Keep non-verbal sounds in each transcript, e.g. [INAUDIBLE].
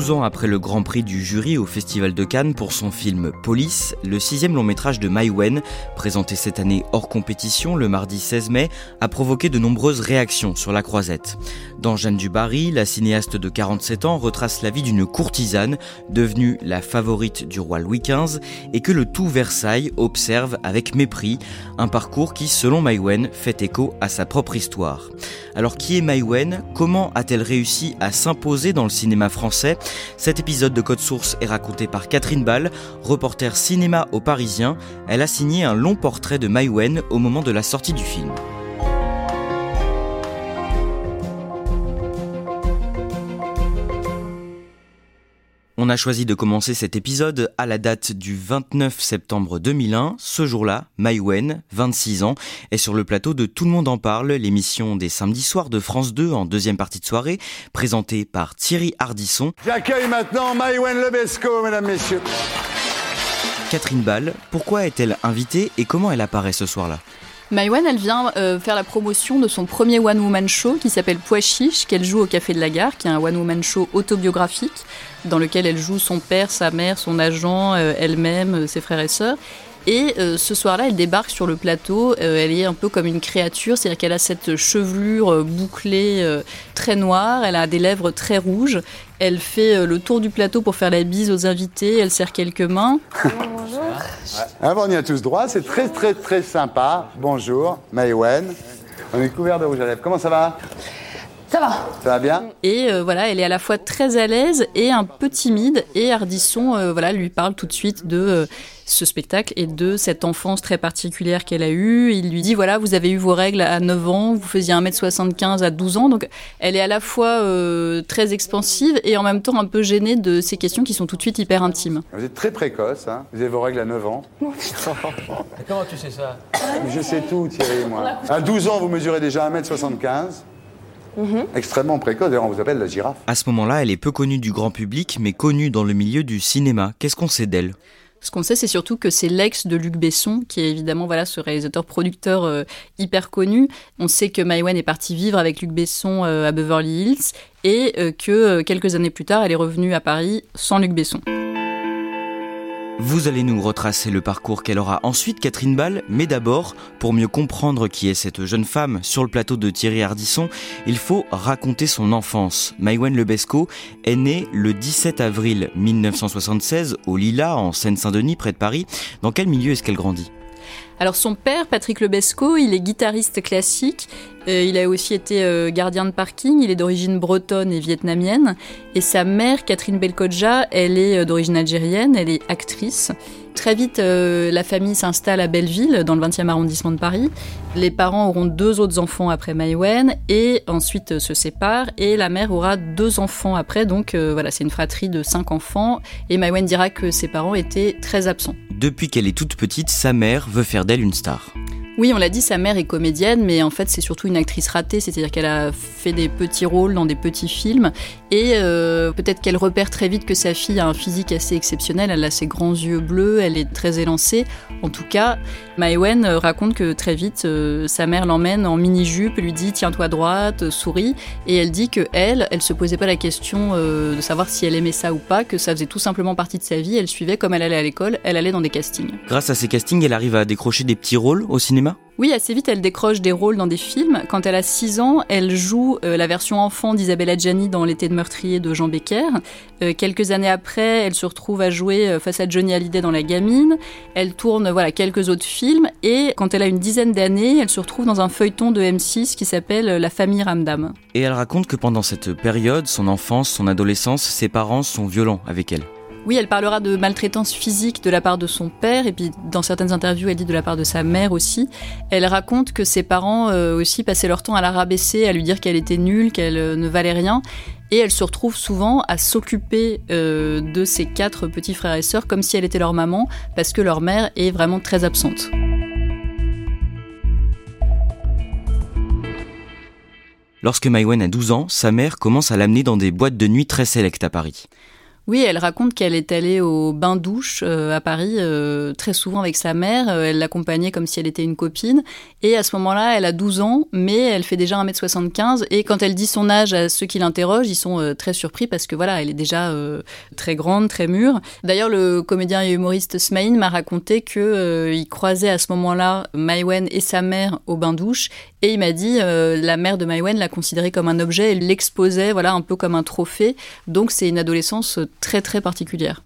12 ans après le Grand Prix du jury au Festival de Cannes pour son film Police, le sixième long métrage de Mai Wen, présenté cette année hors compétition le mardi 16 mai, a provoqué de nombreuses réactions sur la croisette. Dans Jeanne du Barry, la cinéaste de 47 ans retrace la vie d'une courtisane devenue la favorite du roi Louis XV et que le tout Versailles observe avec mépris, un parcours qui, selon Mai Wen, fait écho à sa propre histoire. Alors qui est Mai Wen? Comment a-t-elle réussi à s'imposer dans le cinéma français? Cet épisode de Code Source est raconté par Catherine Ball, reporter cinéma au Parisien. Elle a signé un long portrait de Mai Wen au moment de la sortie du film. On a choisi de commencer cet épisode à la date du 29 septembre 2001. Ce jour-là, Mai Wen, 26 ans, est sur le plateau de Tout le monde en parle, l'émission des samedis soirs de France 2 en deuxième partie de soirée, présentée par Thierry Hardisson. J'accueille maintenant Mai Wen Lebesco, mesdames, messieurs. Catherine Ball, pourquoi est-elle invitée et comment elle apparaît ce soir-là? Maïwan, elle vient euh, faire la promotion de son premier One Woman Show qui s'appelle Pois Chiche, qu'elle joue au Café de la Gare, qui est un One Woman Show autobiographique dans lequel elle joue son père, sa mère, son agent, euh, elle-même, euh, ses frères et sœurs. Et ce soir-là, elle débarque sur le plateau. elle est un peu comme une créature, c'est-à-dire qu'elle a cette chevelure bouclée très noire, elle a des lèvres très rouges. Elle fait le tour du plateau pour faire la bise aux invités. Elle serre quelques mains. Bonjour. Ah, on y a tous droit. C'est très, très, très sympa. Bonjour, Maïwen. On est couvert de rouge à lèvres. Comment ça va? Ça va. Ça va bien? Et euh, voilà, elle est à la fois très à l'aise et un peu timide. Et Ardisson euh, voilà, lui parle tout de suite de euh, ce spectacle et de cette enfance très particulière qu'elle a eue. Il lui dit voilà, vous avez eu vos règles à 9 ans, vous faisiez 1m75 à 12 ans. Donc elle est à la fois très expansive et en même temps un peu gênée de ces questions qui sont tout de suite hyper intimes. Vous êtes très précoce, hein vous avez vos règles à 9 ans. [LAUGHS] comment tu sais ça? Je sais tout, Thierry, moi. À 12 ans, vous mesurez déjà 1m75. Mhm. Extrêmement précoce, d'ailleurs on vous appelle la girafe. À ce moment-là, elle est peu connue du grand public, mais connue dans le milieu du cinéma. Qu'est-ce qu'on sait d'elle? Ce qu'on sait, c'est surtout que c'est l'ex de Luc Besson, qui est évidemment voilà ce réalisateur-producteur euh, hyper connu. On sait que Maïwen est partie vivre avec Luc Besson euh, à Beverly Hills et euh, que quelques années plus tard, elle est revenue à Paris sans Luc Besson. Vous allez nous retracer le parcours qu'elle aura ensuite, Catherine Ball, mais d'abord, pour mieux comprendre qui est cette jeune femme sur le plateau de Thierry Ardisson, il faut raconter son enfance. Maïwen Lebesco est née le 17 avril 1976 au Lila, en Seine-Saint-Denis, près de Paris. Dans quel milieu est-ce qu'elle grandit? Alors son père, Patrick Lebesco, il est guitariste classique. Euh, il a aussi été euh, gardien de parking. Il est d'origine bretonne et vietnamienne. Et sa mère, Catherine Belkodja, elle est euh, d'origine algérienne. Elle est actrice. Très vite, la famille s'installe à Belleville, dans le 20e arrondissement de Paris. Les parents auront deux autres enfants après Maïwen et ensuite se séparent. Et la mère aura deux enfants après. Donc voilà, c'est une fratrie de cinq enfants. Et Maïwen dira que ses parents étaient très absents. Depuis qu'elle est toute petite, sa mère veut faire d'elle une star. Oui, on l'a dit, sa mère est comédienne, mais en fait, c'est surtout une actrice ratée, c'est-à-dire qu'elle a fait des petits rôles dans des petits films, et euh, peut-être qu'elle repère très vite que sa fille a un physique assez exceptionnel, elle a ses grands yeux bleus, elle est très élancée. En tout cas, Maïwen euh, raconte que très vite, euh, sa mère l'emmène en mini-jupe, lui dit tiens-toi droite, souris, et elle dit que elle, elle se posait pas la question de savoir si elle aimait ça ou pas, que ça faisait tout simplement partie de sa vie, elle suivait comme elle allait à l'école, elle allait dans des castings. Grâce à ces castings, elle arrive à décrocher des petits rôles au cinéma? Oui, assez vite, elle décroche des rôles dans des films. Quand elle a 6 ans, elle joue euh, la version enfant d'Isabelle Adjani dans L'été de meurtrier de Jean Becker. Euh, quelques années après, elle se retrouve à jouer euh, face à Johnny Hallyday dans La Gamine. Elle tourne voilà quelques autres films et quand elle a une dizaine d'années, elle se retrouve dans un feuilleton de M6 qui s'appelle La famille Ramdam. Et elle raconte que pendant cette période, son enfance, son adolescence, ses parents sont violents avec elle. Oui, elle parlera de maltraitance physique de la part de son père, et puis dans certaines interviews, elle dit de la part de sa mère aussi. Elle raconte que ses parents euh, aussi passaient leur temps à la rabaisser, à lui dire qu'elle était nulle, qu'elle euh, ne valait rien. Et elle se retrouve souvent à s'occuper euh, de ses quatre petits frères et sœurs comme si elle était leur maman, parce que leur mère est vraiment très absente. Lorsque Maïwen a 12 ans, sa mère commence à l'amener dans des boîtes de nuit très sélectes à Paris. Oui, elle raconte qu'elle est allée au bain-douche euh, à Paris euh, très souvent avec sa mère. Euh, elle l'accompagnait comme si elle était une copine. Et à ce moment-là, elle a 12 ans, mais elle fait déjà 1m75. Et quand elle dit son âge à ceux qui l'interrogent, ils sont très surpris parce que voilà, elle est déjà très grande, très mûre. D'ailleurs, le comédien et humoriste Smaïn m'a raconté qu'il croisait à ce moment-là Maïwen et sa mère au bain-douche. Et il m'a dit, la mère de Maïwen l'a considérée comme un objet, elle l'exposait voilà, un peu comme un trophée. Donc c'est une adolescence très très particulière.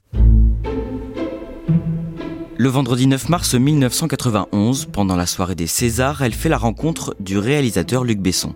Le vendredi 9 mars 1991, pendant la soirée des Césars, elle fait la rencontre du réalisateur Luc Besson.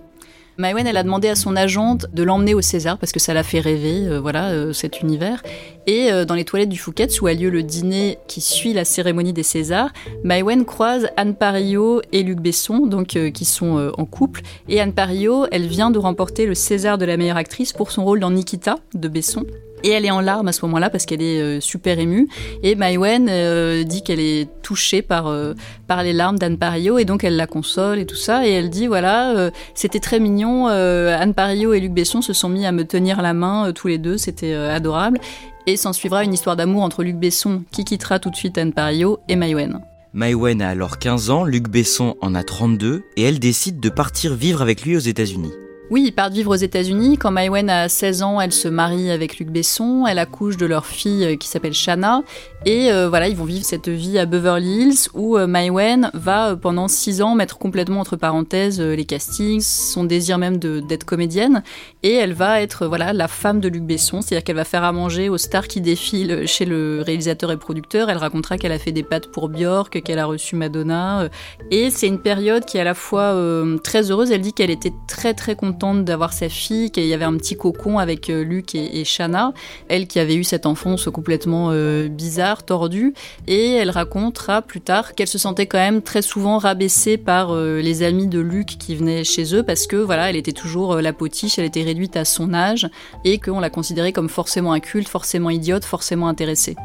Maïwen, elle a demandé à son agente de l'emmener au César parce que ça l'a fait rêver, euh, voilà, euh, cet univers. Et euh, dans les toilettes du Fouquet's, où a lieu le dîner qui suit la cérémonie des Césars, Maïwen croise Anne Parillo et Luc Besson, donc qui sont en couple. Et Anne Parillo, elle vient de remporter le César de la meilleure actrice pour son rôle dans Nikita de Besson. Et elle est en larmes à ce moment-là parce qu'elle est euh, super émue. Et Maïwen euh, dit qu'elle est touchée par, euh, par les larmes d'Anne Parillo et donc elle la console et tout ça. Et elle dit voilà, c'était très mignon. Anne Parillo et Luc Besson se sont mis à me tenir la main tous les deux. C'était adorable. Et s'en suivra une histoire d'amour entre Luc Besson, qui quittera tout de suite Anne Parillo, et Maïwen. Maïwen a alors 15 ans, Luc Besson en a 32 et elle décide de partir vivre avec lui aux États-Unis. Oui, ils partent vivre aux États-Unis. Quand Maïwen a 16 ans, elle se marie avec Luc Besson. Elle accouche de leur fille euh, qui s'appelle Shanna. Et euh, voilà, ils vont vivre cette vie à Beverly Hills où euh, Maïwen va pendant 6 ans mettre complètement entre parenthèses les castings, son désir même d'être comédienne. Et elle va être voilà la femme de Luc Besson, c'est-à-dire qu'elle va faire à manger aux stars qui défilent chez le réalisateur et producteur. Elle racontera qu'elle a fait des pâtes pour Björk, qu'elle a reçu Madonna. Et c'est une période qui est à la fois très heureuse. Elle dit qu'elle était très très contente d'avoir sa fille, qu'il y avait un petit cocon avec euh, Luc et, et, Shana, elle qui avait eu cette enfance complètement euh, bizarre, tordue, et elle racontera plus tard qu'elle se sentait quand même très souvent rabaissée par euh, les amis de Luc qui venaient chez eux parce que voilà, elle était toujours la potiche, elle était réduite à son âge et qu'on la considérait comme forcément inculte, forcément idiote, forcément intéressée.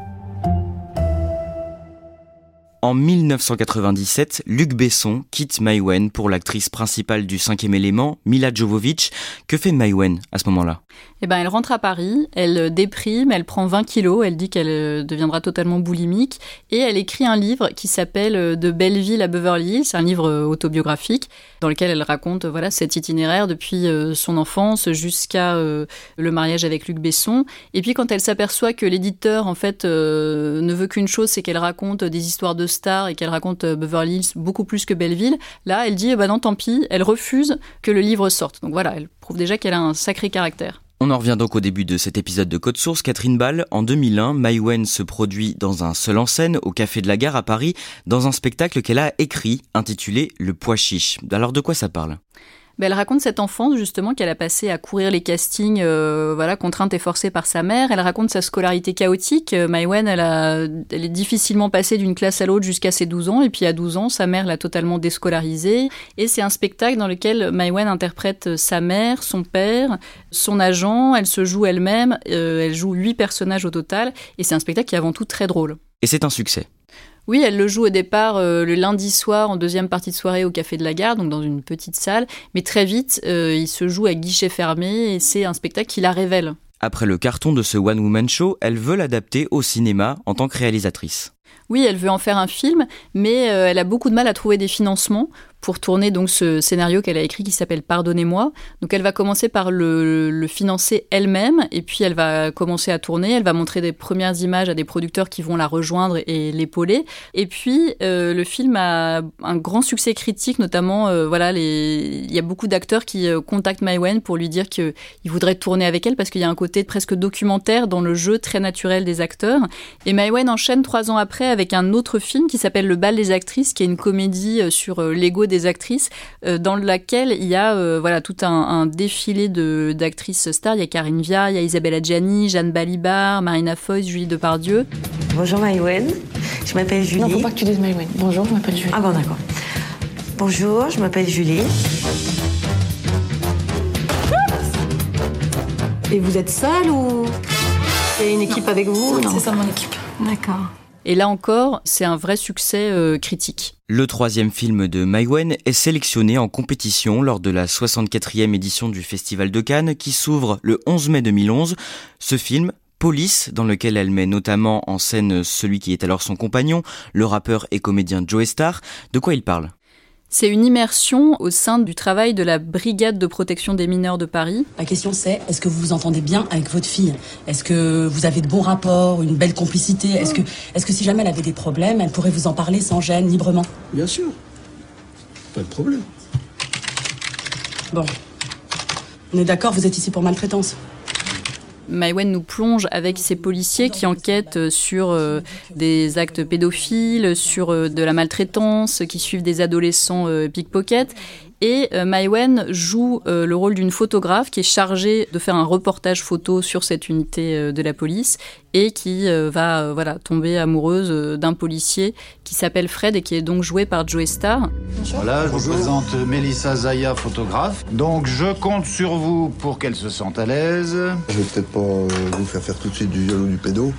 En 1997, Luc Besson quitte Maïwen pour l'actrice principale du cinquième élément, Mila Jovovich. Que fait Maïwen à ce moment-là? Eh ben, elle rentre à Paris, elle déprime, elle prend 20 kilos, elle dit qu'elle euh, deviendra totalement boulimique, et elle écrit un livre qui s'appelle euh, De Belleville à Beverly Hills, c'est un livre euh, autobiographique dans lequel elle raconte voilà cet itinéraire depuis son enfance jusqu'à le mariage avec Luc Besson. Et puis quand elle s'aperçoit que l'éditeur en fait ne veut qu'une chose, c'est qu'elle raconte des histoires de stars et qu'elle raconte Beverly Hills beaucoup plus que Belleville, là elle dit bah non tant pis, elle refuse que le livre sorte. Donc voilà, elle prouve déjà qu'elle a un sacré caractère. On en revient donc au début de cet épisode de Code Source. Catherine Ball, en 2001, Maïwen se produit dans un seul en scène au Café de la Gare à Paris, dans un spectacle qu'elle a écrit, intitulé Le Pois Chiche. Alors de quoi ça parle? Ben, elle raconte cette enfance justement qu'elle a passé à courir les castings, euh, voilà, contrainte et forcée par sa mère. Elle raconte sa scolarité chaotique. Euh, Maïwen, elle, elle est difficilement passée d'une classe à l'autre jusqu'à ses 12 ans. Et puis à 12 ans, sa mère l'a totalement déscolarisée. Et c'est un spectacle dans lequel Maïwen interprète sa mère, son père, son agent. Elle se joue elle-même. Euh, elle joue huit personnages au total. Et c'est un spectacle qui est avant tout très drôle. Et c'est un succès. Oui, elle le joue au départ euh, le lundi soir en deuxième partie de soirée au Café de la Gare, donc dans une petite salle. Mais très vite, euh, il se joue à guichet fermé et c'est un spectacle qui la révèle. Après le carton de ce One Woman Show, elle veut l'adapter au cinéma en tant que réalisatrice. Oui, elle veut en faire un film, mais euh, elle a beaucoup de mal à trouver des financements pour tourner donc ce scénario qu'elle a écrit qui s'appelle Pardonnez-moi. Donc elle va commencer par le, financer elle-même et puis elle va commencer à tourner. Elle va montrer des premières images à des producteurs qui vont la rejoindre et l'épauler. Et puis euh, le film a un grand succès critique, notamment euh, voilà il y a beaucoup d'acteurs qui euh, contactent Maïwen pour lui dire qu'ils voudraient tourner avec elle parce qu'il y a un côté presque documentaire dans le jeu très naturel des acteurs. Et Maïwen enchaîne trois ans après avec un autre film qui s'appelle Le bal des actrices, qui est une comédie sur l'ego des actrices, euh, dans laquelle il y a euh, voilà tout un, défilé de d'actrices stars. Il y a Karine Viard, il y a Isabelle Adjani, Jeanne Balibar, Marina Foïs, Julie Depardieu. Bonjour Maïwen, je m'appelle Julie. Non, faut pas que tu dises Maïwen. Bonjour, je m'appelle Julie. Ah bon, d'accord. Bonjour, je m'appelle Julie. Et vous êtes seule ou c'est une équipe avec vous? C'est ça mon équipe. D'accord. Et là encore, c'est un vrai succès euh, critique. Le troisième film de Maïwen est sélectionné en compétition lors de la 64e édition du Festival de Cannes qui s'ouvre le 11 mai 2011. Ce film, Police, dans lequel elle met notamment en scène celui qui est alors son compagnon, le rappeur et comédien Joe Star, de quoi il parle? C'est une immersion au sein du travail de la Brigade de protection des mineurs de Paris. La question c'est, est-ce que vous vous entendez bien avec votre fille? Est-ce que vous avez de bons rapports, une belle complicité? Est-ce que, est que si jamais elle avait des problèmes, elle pourrait vous en parler sans gêne, librement? Bien sûr. Pas de problème. Bon. On est d'accord, vous êtes ici pour maltraitance? Maïwen nous plonge avec ses policiers qui enquêtent sur euh, des actes pédophiles, sur euh, de la maltraitance, qui suivent des adolescents euh, pickpocket. Et Maïwen joue le rôle d'une photographe qui est chargée de faire un reportage photo sur cette unité de la police et qui va voilà, tomber amoureuse d'un policier qui s'appelle Fred et qui est donc joué par Joe Star. Voilà, je vous présente Melissa Zaya, photographe. Donc je compte sur vous pour qu'elle se sente à l'aise. Je vais peut-être pas vous faire faire tout de suite du viol ou du pédo.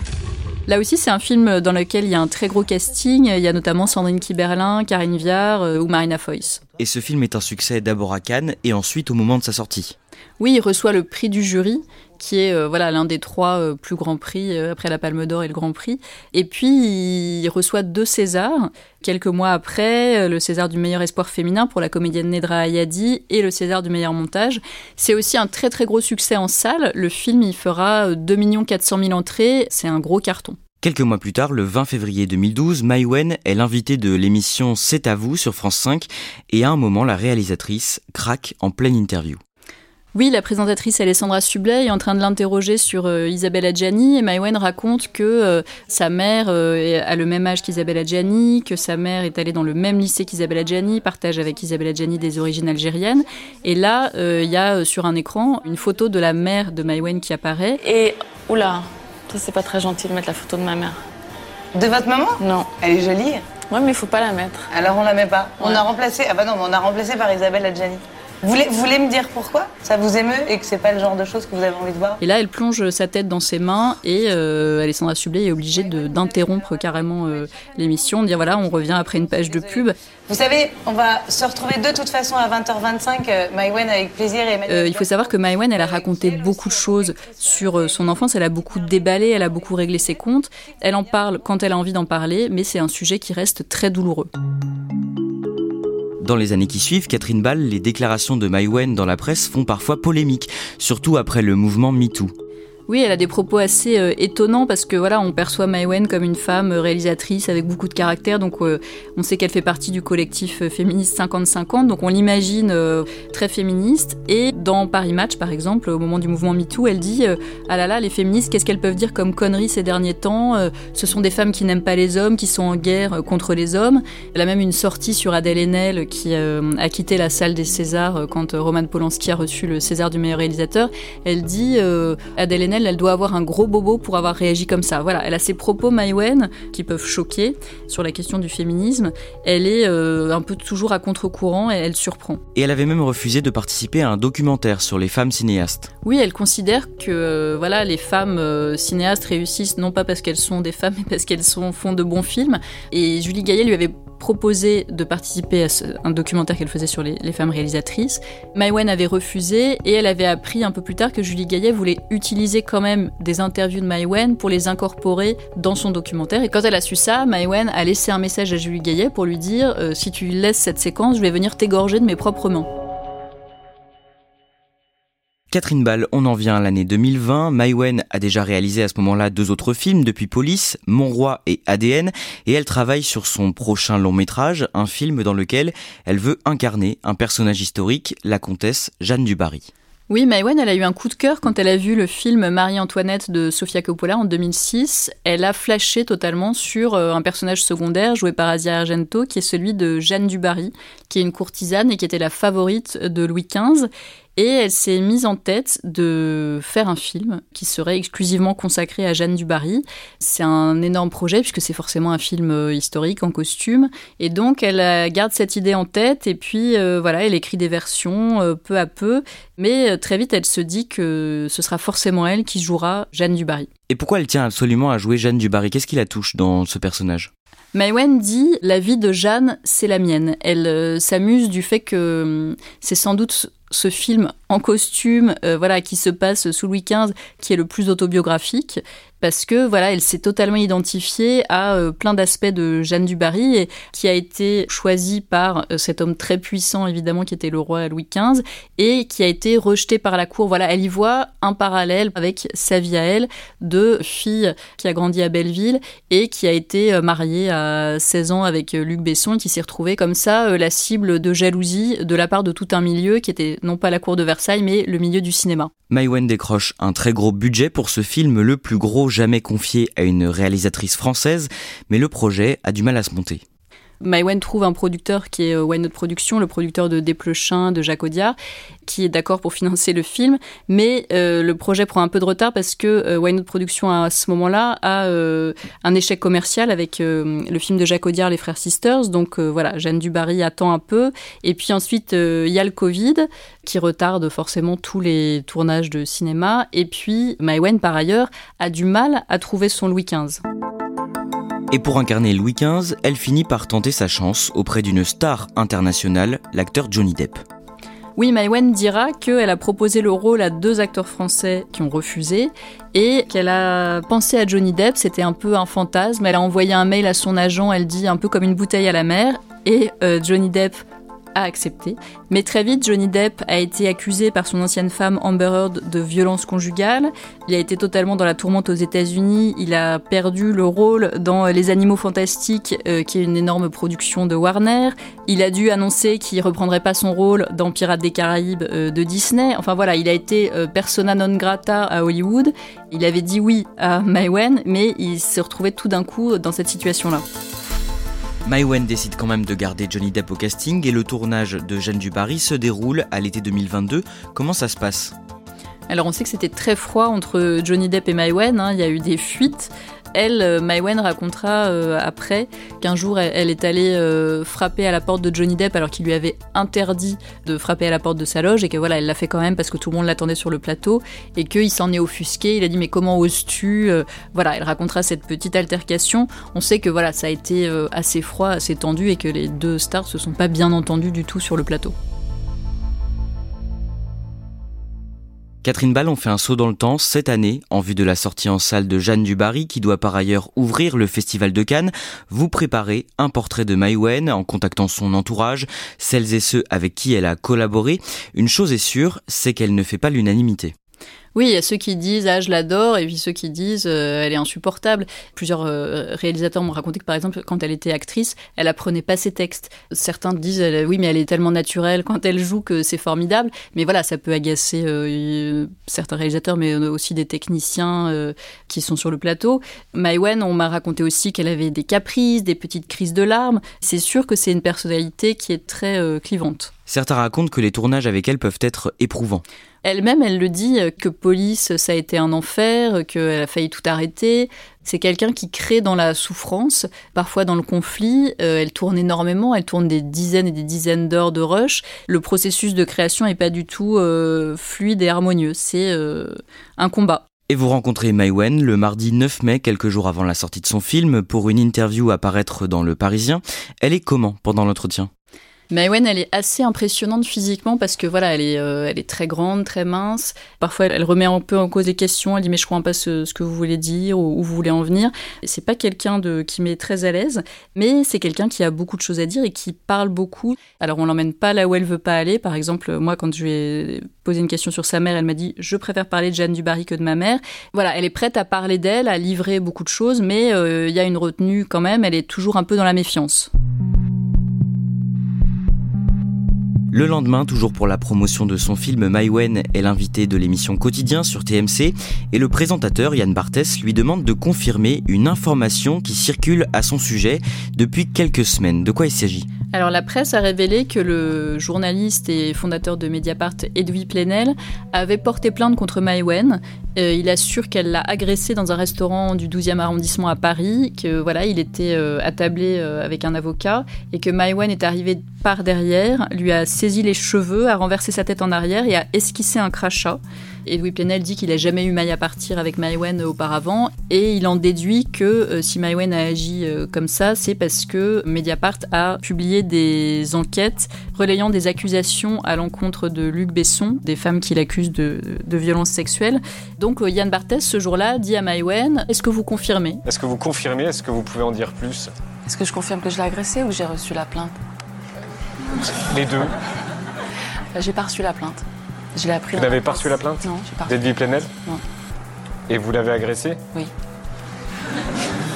Là aussi, c'est un film dans lequel il y a un très gros casting. Il y a notamment Sandrine Kiberlin, Karine Viard euh, ou Marina Foïs. Et ce film est un succès d'abord à Cannes et ensuite au moment de sa sortie. Oui, il reçoit le prix du jury qui est euh, voilà l'un des trois euh, plus grands prix euh, après la Palme d'Or et le Grand Prix. Et puis il reçoit deux Césars quelques mois après, le César du meilleur espoir féminin pour la comédienne Nedra Ayadi et le César du meilleur montage. C'est aussi un très très gros succès en salle. Le film il fera 2 400 000 entrées. C'est un gros carton. Quelques mois plus tard, le 20 février 2012, Mai Wen est l'invitée de l'émission C'est à vous sur France 5 et à un moment, la réalisatrice craque en pleine interview. Oui, la présentatrice Alessandra Sublet est en train de l'interroger sur euh, Isabelle Adjani et Maïwen raconte que euh, sa mère euh, a le même âge qu'Isabelle Adjani, que sa mère est allée dans le même lycée qu'Isabelle Adjani, partage avec Isabelle Adjani des origines algériennes. Et là, il y a sur un écran une photo de la mère de Maïwen qui apparaît. Et, oula, ça c'est pas très gentil de mettre la photo de ma mère. De votre maman? Non. Elle est jolie? Ouais, mais il faut pas la mettre. Alors on la met pas. On a remplacé. Ah bah non, mais on a remplacé par Isabelle Adjani. Vous voulez, vous voulez me dire pourquoi ça vous émeut et que c'est pas le genre de choses que vous avez envie de voir? Et là, elle plonge sa tête dans ses mains et euh, Alessandra Sublet est obligée d'interrompre carrément euh, l'émission, de dire voilà, on revient après une page de pub. Vous savez, on va se retrouver de toute façon à 20h25, euh, Maïwen avec plaisir. Et il faut savoir que Maïwen, elle a raconté beaucoup de choses sur son enfance, elle a beaucoup déballé, elle a beaucoup réglé ses comptes. Elle en parle quand elle a envie d'en parler, mais c'est un sujet qui reste très douloureux. Dans les années qui suivent, Catherine Ball, les déclarations de Maïwen dans la presse font parfois polémique, surtout après le mouvement MeToo. Oui, elle a des propos assez euh, étonnants parce que voilà, on perçoit Maïwen comme une femme euh, réalisatrice avec beaucoup de caractère, donc euh, on sait qu'elle fait partie du collectif féministe 50-50, donc on l'imagine très féministe. Et dans Paris Match, par exemple, au moment du mouvement MeToo, elle dit ah là là, les féministes, qu'est-ce qu'elles peuvent dire comme conneries ces derniers temps Ce sont des femmes qui n'aiment pas les hommes, qui sont en guerre contre les hommes. Elle a même une sortie sur Adèle Haenel qui a quitté la salle des Césars quand Roman Polanski a reçu le César du meilleur réalisateur. Elle dit Adèle Haenel elle doit avoir un gros bobo pour avoir réagi comme ça. Voilà, elle a ses propos Maïwen qui peuvent choquer sur la question du féminisme. Elle est euh, un peu toujours à contre-courant et elle surprend. Et elle avait même refusé de participer à un documentaire sur les femmes cinéastes. Oui, elle considère que euh, voilà, les femmes euh, cinéastes réussissent non pas parce qu'elles sont des femmes, [LAUGHS] mais parce qu'elles font de bons films. Et Julie Gaillet lui avait proposé de participer à un documentaire qu'elle faisait sur les, femmes réalisatrices. Maïwen avait refusé et elle avait appris un peu plus tard que Julie Gaillet voulait utiliser quand même des interviews de Maïwen pour les incorporer dans son documentaire. Et quand elle a su ça, Maïwen a laissé un message à Julie Gaillet pour lui dire euh, si tu laisses cette séquence, je vais venir t'égorger de mes propres mains. Catherine Ball, on en vient à l'année 2020. Maïwen a déjà réalisé à ce moment-là deux autres films depuis Police, Mon Roi et ADN, et elle travaille sur son prochain long métrage, un film dans lequel elle veut incarner un personnage historique, la comtesse Jeanne du Barry. Oui, Maïwen, elle a eu un coup de cœur quand elle a vu le film Marie-Antoinette de Sofia Coppola en 2006. Elle a flashé totalement sur euh, un personnage secondaire joué par Asia Argento, qui est celui de Jeanne du Barry, qui est une courtisane et qui était la favorite de Louis XV. Et elle s'est mise en tête de faire un film qui serait exclusivement consacré à Jeanne du Barry. C'est un énorme projet puisque c'est forcément un film euh, historique en costume. Et donc elle garde cette idée en tête et puis euh, voilà, elle écrit des versions euh, peu à peu. Mais très vite, elle se dit que ce sera forcément elle qui jouera Jeanne du Barry. Et pourquoi elle tient absolument à jouer Jeanne du Barry Qu'est-ce qui la touche dans ce personnage? Maïwen dit La vie de Jeanne, c'est la mienne. Elle s'amuse du fait que hum, c'est sans doute ce film en costume, euh, voilà, qui se passe sous Louis XV, qui est le plus autobiographique, parce que voilà, elle s'est totalement identifiée à euh, plein d'aspects de Jeanne du Barry, et qui a été choisie par euh, cet homme très puissant, évidemment, qui était le roi Louis XV, et qui a été rejeté par la cour. Voilà, elle y voit un parallèle avec sa vie à elle, de fille qui a grandi à Belleville, et qui a été mariée à 16 ans avec Luc Besson, et qui s'est retrouvée comme ça la cible de jalousie de la part de tout un milieu qui était non pas la cour de Versailles, mais le milieu du cinéma. Maïwen décroche un très gros budget pour ce film, le plus gros jamais confié à une réalisatrice française, mais le projet a du mal à se monter. Maïwen trouve un producteur qui est euh, Why Not Production, le producteur de Desplechin, de Jacques Audiard, qui est d'accord pour financer le film, mais euh, le projet prend un peu de retard parce que euh, Why Production à ce moment-là a un échec commercial avec le film de Jacques Audiard, Les Frères Sisters. Donc voilà, Jeanne Dubarry attend un peu. Et puis ensuite, il y a le Covid qui retarde forcément tous les tournages de cinéma. Et puis Maïwen, par ailleurs, a du mal à trouver son Louis XV. Et pour incarner Louis XV, elle finit par tenter sa chance auprès d'une star internationale, l'acteur Johnny Depp. Oui, Maïwen dira qu'elle a proposé le rôle à deux acteurs français qui ont refusé et qu'elle a pensé à Johnny Depp, c'était un peu un fantasme. Elle a envoyé un mail à son agent, elle dit un peu comme une bouteille à la mer. Et euh, Johnny Depp a accepté. Mais très vite, Johnny Depp a été accusé par son ancienne femme Amber Heard de violence conjugale. Il a été totalement dans la tourmente aux États-Unis. Il a perdu le rôle dans Les Animaux Fantastiques, euh, qui est une énorme production de Warner. Il a dû annoncer qu'il reprendrait pas son rôle dans Pirates des Caraïbes euh, de Disney. Enfin voilà, il a été euh, persona non grata à Hollywood. Il avait dit oui à Maïwen, mais il se retrouvait tout d'un coup dans cette situation-là. Maïwen décide quand même de garder Johnny Depp au casting et le tournage de Jeanne du Barry se déroule à l'été 2022. Comment ça se passe? Alors on sait que c'était très froid entre Johnny Depp et Maïwen, hein. il y a eu des fuites, elle, euh, Maïwen racontera euh, après qu'un jour, elle, est allée euh, frapper à la porte de Johnny Depp alors qu'il lui avait interdit de frapper à la porte de sa loge et que voilà, elle l'a fait quand même parce que tout le monde l'attendait sur le plateau et qu'il s'en est offusqué. Il a dit mais comment oses-tu Voilà, elle racontera cette petite altercation. On sait que voilà, ça a été assez froid, assez tendu et que les deux stars se sont pas bien entendus du tout sur le plateau. Catherine Ball, on fait un saut dans le temps cette année en vue de la sortie en salle de Jeanne Dubarry qui doit par ailleurs ouvrir le Festival de Cannes. Vous préparez un portrait de Maïwen en contactant son entourage, celles et ceux avec qui elle a collaboré. Une chose est sûre, c'est qu'elle ne fait pas l'unanimité. Oui, il y a ceux qui disent ah je l'adore et puis ceux qui disent euh, elle est insupportable. Plusieurs euh, réalisateurs m'ont raconté que par exemple quand elle était actrice, elle apprenait pas ses textes. Certains disent oui mais elle est tellement naturelle quand elle joue que c'est formidable. Mais voilà, ça peut agacer euh, certains réalisateurs mais aussi des techniciens qui sont sur le plateau. Maïwen, on m'a raconté aussi qu'elle avait des caprices, des petites crises de larmes. C'est sûr que c'est une personnalité qui est très clivante. Certains racontent que les tournages avec elle peuvent être éprouvants. Elle-même, elle le dit que Police, ça a été un enfer, qu'elle a failli tout arrêter. C'est quelqu'un qui crée dans la souffrance, parfois dans le conflit. Euh, elle tourne énormément, elle tourne des dizaines et des dizaines d'heures de rush. Le processus de création n'est pas du tout euh, fluide et harmonieux. C'est euh, un combat. Et vous rencontrez Mai Wen le mardi 9 mai, quelques jours avant la sortie de son film, pour une interview à paraître dans Le Parisien. Elle est comment pendant l'entretien? Maïwen, elle est assez impressionnante physiquement parce que voilà, elle est, euh, elle est très grande, très mince. Parfois, elle, remet un peu en cause les questions. Elle dit mais je crois pas ce, ce que vous voulez dire ou où vous voulez en venir. C'est pas quelqu'un de qui m'est très à l'aise, mais c'est quelqu'un qui a beaucoup de choses à dire et qui parle beaucoup. Alors on l'emmène pas là où elle veut pas aller. Par exemple, moi quand je lui ai posé une question sur sa mère, elle m'a dit je préfère parler de Jeanne Dubarry que de ma mère. Voilà, elle est prête à parler d'elle, à livrer beaucoup de choses, mais euh, il y a une retenue quand même. Elle est toujours un peu dans la méfiance. Le lendemain, toujours pour la promotion de son film, Maïwen est l'invité de l'émission Quotidien sur TMC et le présentateur Yann Barthès lui demande de confirmer une information qui circule à son sujet depuis quelques semaines. De quoi il s'agit? Alors la presse a révélé que le journaliste et fondateur de Mediapart, Edoui Plenel, avait porté plainte contre Maïwen. Euh, il assure qu'elle l'a agressé dans un restaurant du 12e arrondissement à Paris, que voilà, il était euh, attablé euh, avec un avocat et que Maïwen est arrivé par derrière, lui a saisi les cheveux, a renversé sa tête en arrière et a esquissé un crachat. Et Louis Plenel dit qu'il n'a jamais eu maille à partir avec Maïwen auparavant et il en déduit que euh, si Maïwen a agi euh, comme ça, c'est parce que Mediapart a publié des enquêtes relayant des accusations à l'encontre de Luc Besson, des femmes qu'il accuse de, de violences sexuelles. Donc euh, Yann Barthès, ce jour-là, dit à Maïwen Est-ce que vous confirmez? Est-ce que vous confirmez? Est-ce que vous pouvez en dire plus? Est-ce que je confirme que je l'ai agressé ou j'ai reçu la plainte? Les deux. J'ai pas reçu la plainte. Je l'ai appris. Vous n'avez pas reçu la plainte Non, j'ai pas D'Edwy Plenel Non. Et vous l'avez agressé Oui.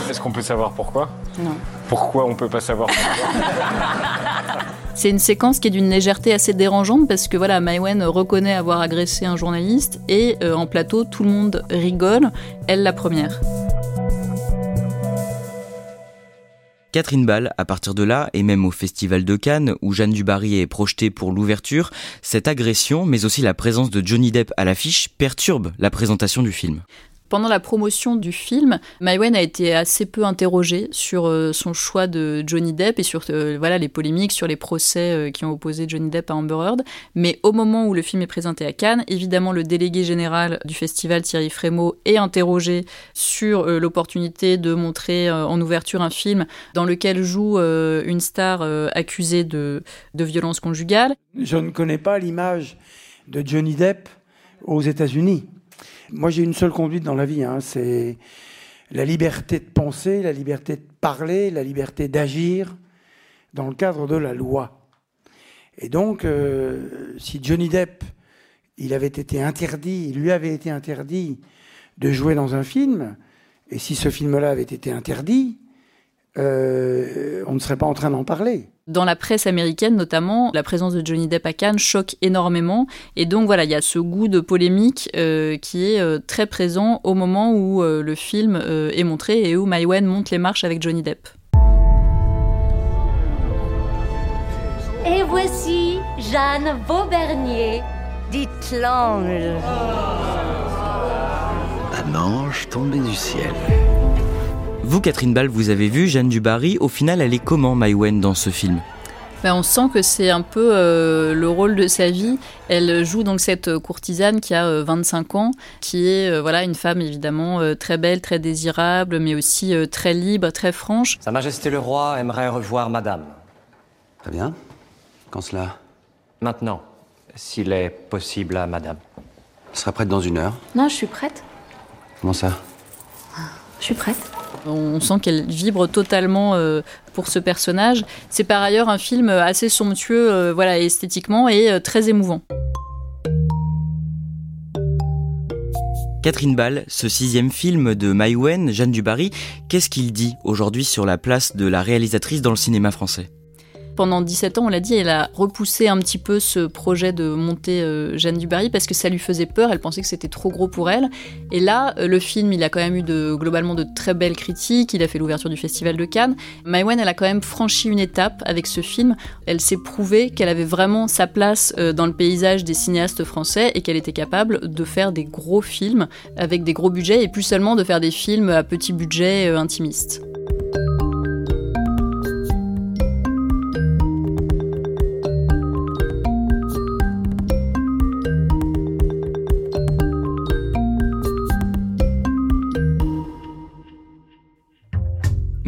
Est-ce qu'on peut savoir pourquoi Non. Pourquoi on peut pas savoir pourquoi [LAUGHS] C'est une séquence qui est d'une légèreté assez dérangeante parce que voilà, Maïwen reconnaît avoir agressé un journaliste et euh, en plateau tout le monde rigole, elle la première. Catherine Ball, à partir de là, et même au Festival de Cannes, où Jeanne Dubarry est projetée pour l'ouverture, cette agression, mais aussi la présence de Johnny Depp à l'affiche, perturbe la présentation du film. Pendant la promotion du film, Maïwen a été assez peu interrogée sur euh, son choix de Johnny Depp et sur euh, voilà les polémiques sur les procès euh, qui ont opposé Johnny Depp à Amber Heard. Mais au moment où le film est présenté à Cannes, évidemment le délégué général du festival Thierry Frémaux est interrogé sur l'opportunité de montrer en ouverture un film dans lequel joue une star accusée de, de violence conjugale. Je ne connais pas l'image de Johnny Depp aux États-Unis. Moi, j'ai une seule conduite dans la vie, hein, c'est la liberté de penser, la liberté de parler, la liberté d'agir dans le cadre de la loi. Et donc, euh, si Johnny Depp, il avait été interdit, il lui avait été interdit de jouer dans un film, et si ce film-là avait été interdit, euh, on ne serait pas en train d'en parler. Dans la presse américaine notamment, la présence de Johnny Depp à Cannes choque énormément. Et donc voilà, il y a ce goût de polémique euh, qui est euh, très présent au moment où le film est montré et où Maïwen monte les marches avec Johnny Depp. Et voici Jeanne Vaubernier, dite l'ange. Un ange tombé du ciel. Vous, Catherine Ball, vous avez vu Jeanne Dubarry. Au final, elle est comment, Maïwen, dans ce film? Ben, on sent que c'est un peu euh, le rôle de sa vie. Elle joue donc cette courtisane qui a 25 euh, ans, qui est euh, voilà une femme évidemment très belle, très désirable, mais aussi très libre, très franche. Sa Majesté le Roi aimerait revoir Madame. Très bien. Quand cela? Maintenant, s'il est possible à Madame. Elle sera prête dans une heure? Non, je suis prête. Comment ça? Je suis prête. On sent qu'elle vibre totalement euh, pour ce personnage. C'est par ailleurs un film assez somptueux, euh, voilà, esthétiquement et euh, très émouvant. Catherine Ball, ce sixième film de Maïwen, Jeanne Dubarry, qu'est-ce qu'il dit aujourd'hui sur la place de la réalisatrice dans le cinéma français? Pendant 17 ans, on l'a dit, elle a repoussé un petit peu ce projet de monter euh, Jeanne du Barry parce que ça lui faisait peur, elle pensait que c'était trop gros pour elle. Et là, euh, le film, il a quand même eu globalement de très belles critiques, il a fait l'ouverture du Festival de Cannes. Maïwen, elle a quand même franchi une étape avec ce film. Elle s'est prouvé qu'elle avait vraiment sa place euh, dans le paysage des cinéastes français et qu'elle était capable de faire des gros films avec des gros budgets et plus seulement de faire des films à petit budget intimistes.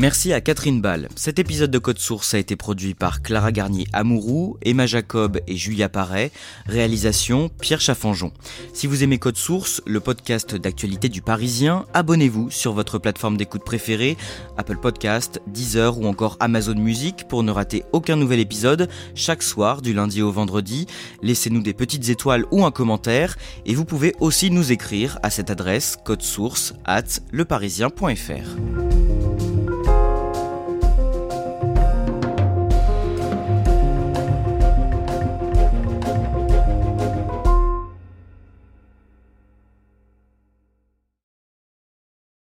Merci à Catherine Ball. Cet épisode de Code Source a été produit par Clara Garnier Amourou, Emma Jacob et Julia Paré. Réalisation Pierre Chaffanjon. Si vous aimez Code Source, le podcast d'actualité du Parisien, abonnez-vous sur votre plateforme d'écoute préférée, Apple Podcast, Deezer ou encore Amazon Music pour ne rater aucun nouvel épisode chaque soir du lundi au vendredi. Laissez-nous des petites étoiles ou un commentaire et vous pouvez aussi nous écrire à cette adresse code source at leparisien.fr.